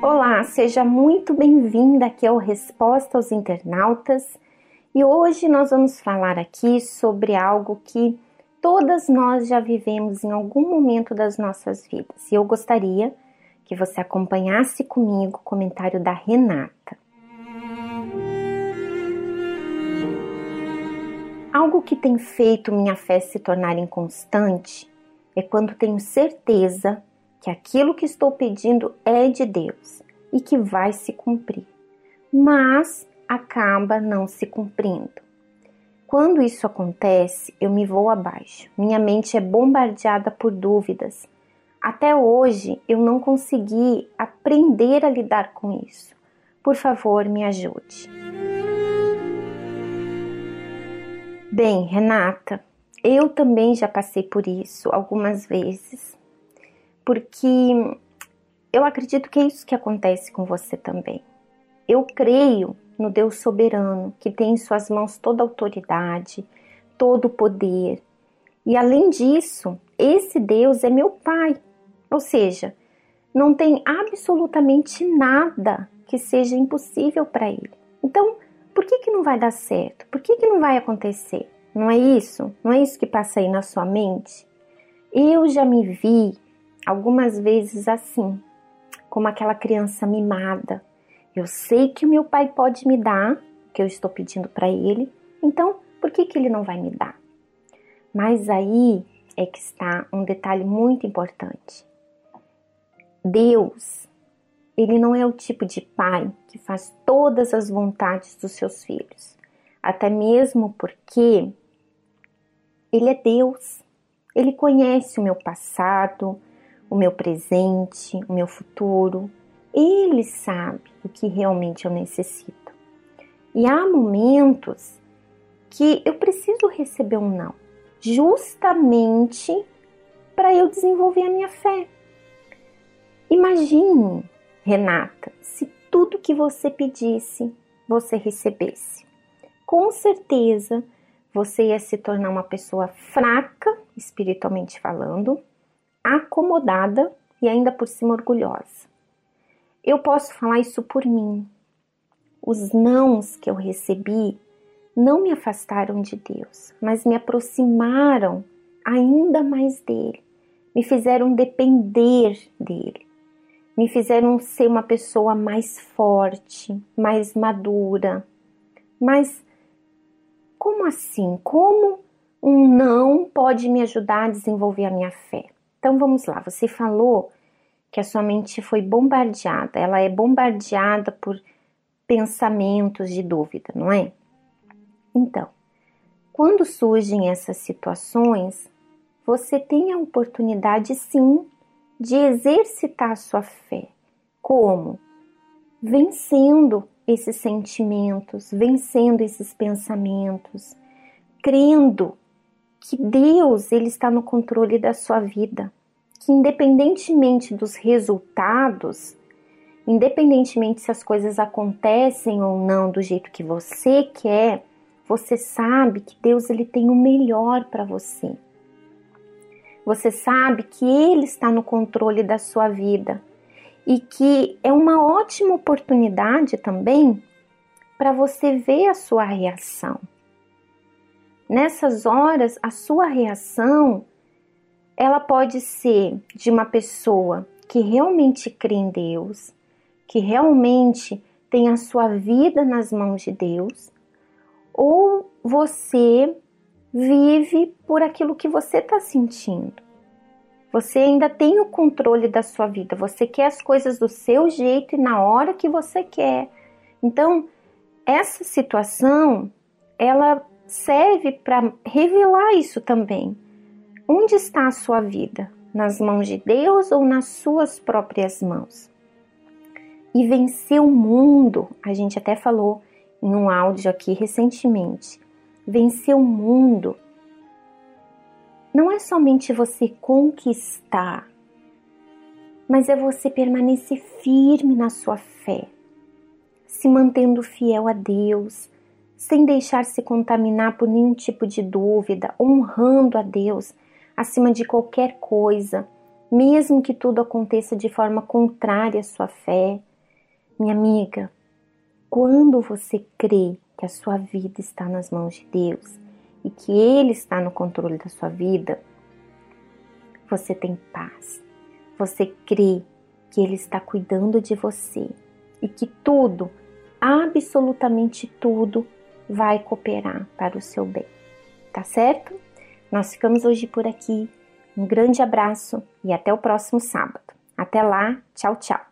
Olá, seja muito bem-vinda aqui ao Resposta aos Internautas e hoje nós vamos falar aqui sobre algo que todas nós já vivemos em algum momento das nossas vidas e eu gostaria que você acompanhasse comigo o comentário da Renata. Algo que tem feito minha fé se tornar inconstante é quando tenho certeza que aquilo que estou pedindo é de Deus e que vai se cumprir, mas acaba não se cumprindo. Quando isso acontece, eu me vou abaixo. Minha mente é bombardeada por dúvidas até hoje eu não consegui aprender a lidar com isso. Por favor, me ajude. Bem, Renata, eu também já passei por isso algumas vezes, porque eu acredito que é isso que acontece com você também. Eu creio no Deus soberano, que tem em suas mãos toda a autoridade, todo o poder. E além disso, esse Deus é meu Pai, ou seja, não tem absolutamente nada que seja impossível para ele. Então, por que, que não vai dar certo? Por que, que não vai acontecer? Não é isso? Não é isso que passa aí na sua mente? Eu já me vi algumas vezes assim, como aquela criança mimada. Eu sei que o meu pai pode me dar, que eu estou pedindo para ele, então por que, que ele não vai me dar? Mas aí é que está um detalhe muito importante. Deus, ele não é o tipo de pai que faz todas as vontades dos seus filhos, até mesmo porque ele é Deus. Ele conhece o meu passado, o meu presente, o meu futuro. Ele sabe o que realmente eu necessito. E há momentos que eu preciso receber um não, justamente para eu desenvolver a minha fé. Imagine, Renata, se tudo que você pedisse você recebesse. Com certeza você ia se tornar uma pessoa fraca, espiritualmente falando, acomodada e ainda por cima orgulhosa. Eu posso falar isso por mim. Os nãos que eu recebi não me afastaram de Deus, mas me aproximaram ainda mais dele, me fizeram depender dele me fizeram ser uma pessoa mais forte, mais madura. Mas como assim? Como um não pode me ajudar a desenvolver a minha fé? Então vamos lá, você falou que a sua mente foi bombardeada, ela é bombardeada por pensamentos de dúvida, não é? Então, quando surgem essas situações, você tem a oportunidade sim de exercitar a sua fé. Como? Vencendo esses sentimentos, vencendo esses pensamentos, crendo que Deus ele está no controle da sua vida, que independentemente dos resultados, independentemente se as coisas acontecem ou não do jeito que você quer, você sabe que Deus ele tem o melhor para você. Você sabe que Ele está no controle da sua vida e que é uma ótima oportunidade também para você ver a sua reação. Nessas horas, a sua reação ela pode ser de uma pessoa que realmente crê em Deus, que realmente tem a sua vida nas mãos de Deus, ou você vive por aquilo que você está sentindo. Você ainda tem o controle da sua vida. Você quer as coisas do seu jeito e na hora que você quer. Então, essa situação, ela serve para revelar isso também. Onde está a sua vida? Nas mãos de Deus ou nas suas próprias mãos? E vencer o mundo, a gente até falou em um áudio aqui recentemente vencer o mundo não é somente você conquistar, mas é você permanecer firme na sua fé, se mantendo fiel a Deus, sem deixar se contaminar por nenhum tipo de dúvida, honrando a Deus acima de qualquer coisa, mesmo que tudo aconteça de forma contrária à sua fé. Minha amiga, quando você crê que a sua vida está nas mãos de Deus e que Ele está no controle da sua vida, você tem paz. Você crê que Ele está cuidando de você e que tudo, absolutamente tudo, vai cooperar para o seu bem. Tá certo? Nós ficamos hoje por aqui. Um grande abraço e até o próximo sábado. Até lá, tchau, tchau.